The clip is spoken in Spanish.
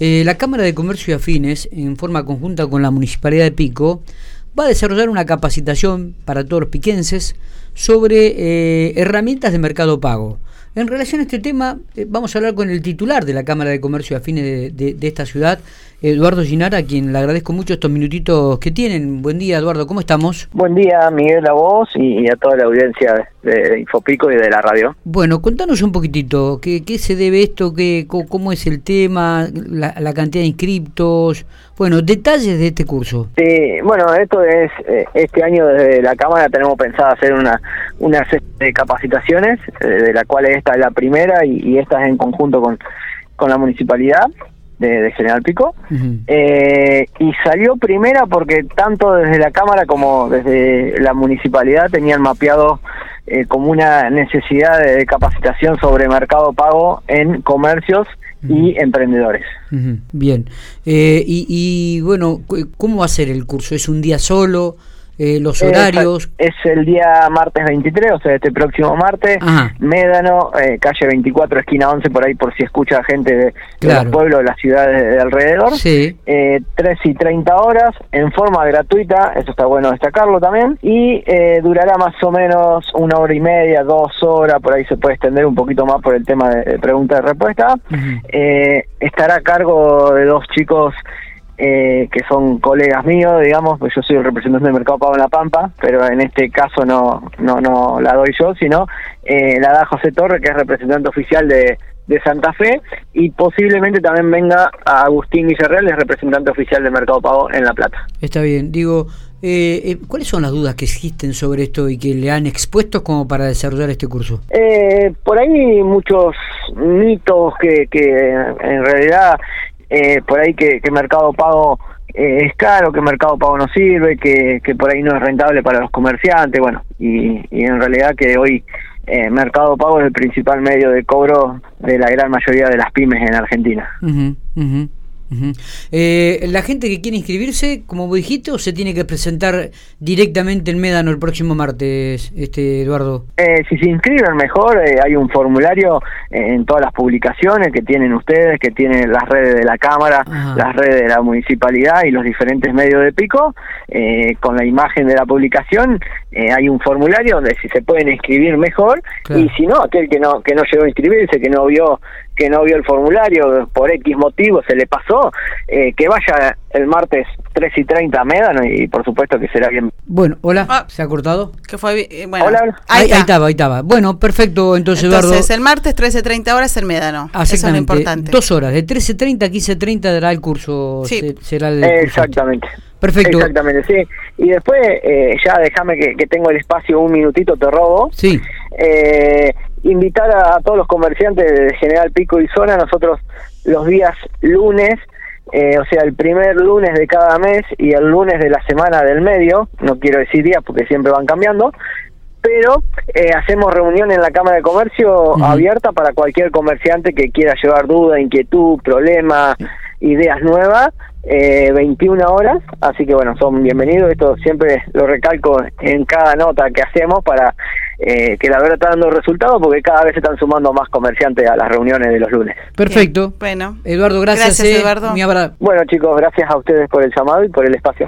Eh, la Cámara de Comercio y Afines, en forma conjunta con la Municipalidad de Pico, va a desarrollar una capacitación para todos los piquenses sobre eh, herramientas de mercado pago. En relación a este tema, eh, vamos a hablar con el titular de la Cámara de Comercio Afines de, de, esta ciudad, Eduardo Ginara, a quien le agradezco mucho estos minutitos que tienen. Buen día, Eduardo, ¿cómo estamos? Buen día, Miguel, a vos y a toda la audiencia de Infopico y de la radio. Bueno, contanos un poquitito, ¿qué, qué se debe esto? Qué, ¿Cómo es el tema? La, la, cantidad de inscriptos? Bueno, detalles de este curso. Sí, bueno, esto es, eh, este año desde la Cámara tenemos pensado hacer una, una serie de capacitaciones, eh, de la cual esta es la primera y, y esta es en conjunto con, con la municipalidad de, de General Pico. Uh -huh. eh, y salió primera porque tanto desde la Cámara como desde la municipalidad tenían mapeado eh, como una necesidad de, de, capacitación sobre mercado pago en comercios y emprendedores. Bien. Eh, y, y bueno, ¿cómo va a ser el curso? ¿Es un día solo? Eh, los horarios. Es, es, el día martes 23, o sea, este próximo martes, Ajá. Médano, eh, calle 24, esquina 11, por ahí por si escucha gente de, claro. de los pueblos, de las ciudades de, de alrededor. Sí. Eh, 3 y 30 horas, en forma gratuita, eso está bueno destacarlo también, y eh, durará más o menos una hora y media, dos horas, por ahí se puede extender un poquito más por el tema de, de pregunta y respuesta. Uh -huh. estará a cargo de dos chicos eh, que son colegas míos, digamos, pues yo soy el representante del Mercado Pago en La Pampa, pero en este caso no no no la doy yo, sino eh, la da José Torre, que es representante oficial de, de Santa Fe, y posiblemente también venga a Agustín Villarreal, es representante oficial del Mercado Pago en La Plata. Está bien, digo, eh, eh, ¿cuáles son las dudas que existen sobre esto y que le han expuesto como para desarrollar este curso? Eh, por ahí muchos mitos que, que en realidad eh, por ahí que, que Mercado Pago eh, es caro, que Mercado Pago no sirve, que, que por ahí no es rentable para los comerciantes, bueno, y, y en realidad que hoy eh, Mercado Pago es el principal medio de cobro de la gran mayoría de las pymes en Argentina. Uh. Uh -huh. eh, la gente que quiere inscribirse, como vos dijiste, o se tiene que presentar directamente en Médano el próximo martes, este Eduardo. Eh, si se inscriben mejor, eh, hay un formulario en todas las publicaciones que tienen ustedes, que tienen las redes de la Cámara, Ajá. las redes de la municipalidad y los diferentes medios de pico, eh, con la imagen de la publicación, eh, hay un formulario donde si se pueden inscribir mejor, claro. y si no, aquel que no, que no llegó a inscribirse, que no vio que no vio el formulario, por X motivo se le pasó, eh, que vaya el martes 3 y 30 a Médano y por supuesto que será bien. Bueno, hola, ah, ¿se ha cortado? Que fue, eh, bueno, hola, ahí, ahí, ahí, estaba, ahí estaba. Bueno, perfecto, entonces, entonces Eduardo. el martes 13.30 horas el Médano. Eso es lo importante. Dos horas, de 13.30 a 15.30 dará el curso. Sí. será el Exactamente. Curso. Perfecto. Exactamente, sí. Y después, eh, ya déjame que, que, tengo el espacio, un minutito te robo. Sí. Eh, invitar a, a, todos los comerciantes de General Pico y Zona, nosotros los días lunes, eh, o sea, el primer lunes de cada mes y el lunes de la semana del medio, no quiero decir días porque siempre van cambiando, pero eh, hacemos reunión en la Cámara de Comercio uh -huh. abierta para cualquier comerciante que quiera llevar duda, inquietud, problema, ideas nuevas eh, 21 horas, así que bueno, son bienvenidos, esto siempre lo recalco en cada nota que hacemos para eh, que la verdad está dando resultados porque cada vez se están sumando más comerciantes a las reuniones de los lunes. Perfecto. Bien. Bueno. Eduardo, gracias. Gracias, eh. Eduardo. Bueno chicos, gracias a ustedes por el llamado y por el espacio.